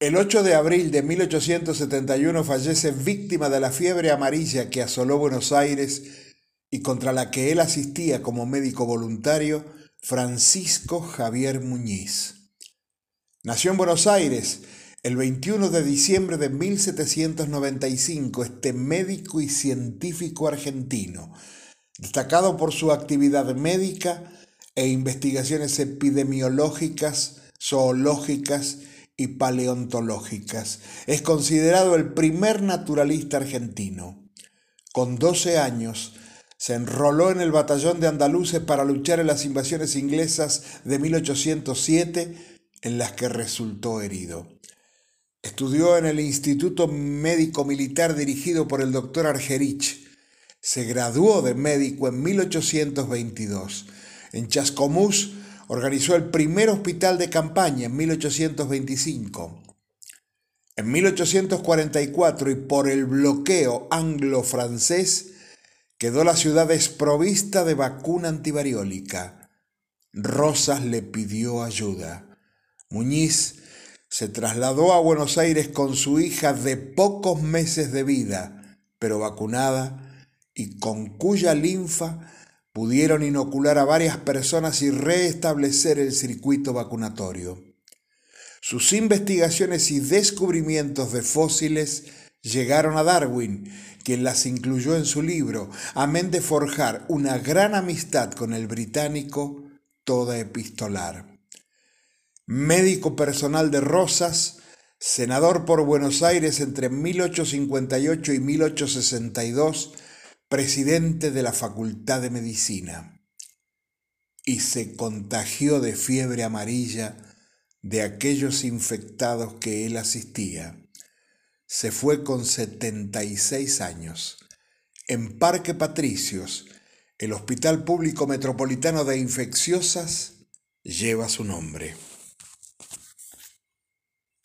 El 8 de abril de 1871 fallece víctima de la fiebre amarilla que asoló Buenos Aires y contra la que él asistía como médico voluntario, Francisco Javier Muñiz. Nació en Buenos Aires el 21 de diciembre de 1795 este médico y científico argentino, destacado por su actividad médica e investigaciones epidemiológicas, zoológicas y paleontológicas. Es considerado el primer naturalista argentino. Con 12 años, se enroló en el batallón de andaluces para luchar en las invasiones inglesas de 1807, en las que resultó herido. Estudió en el Instituto Médico Militar dirigido por el doctor Argerich. Se graduó de médico en 1822. En Chascomús organizó el primer hospital de campaña en 1825. En 1844 y por el bloqueo anglo-francés quedó la ciudad desprovista de vacuna antivariólica. Rosas le pidió ayuda. Muñiz se trasladó a Buenos Aires con su hija de pocos meses de vida, pero vacunada y con cuya linfa pudieron inocular a varias personas y restablecer el circuito vacunatorio. Sus investigaciones y descubrimientos de fósiles llegaron a Darwin, quien las incluyó en su libro, amén de forjar una gran amistad con el británico, toda epistolar. Médico personal de Rosas, senador por Buenos Aires entre 1858 y 1862, presidente de la Facultad de Medicina, y se contagió de fiebre amarilla de aquellos infectados que él asistía. Se fue con 76 años. En Parque Patricios, el Hospital Público Metropolitano de Infecciosas lleva su nombre.